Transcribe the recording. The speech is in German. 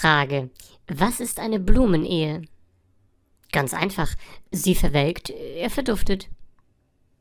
Frage. Was ist eine Blumenehe? Ganz einfach. Sie verwelkt, er verduftet.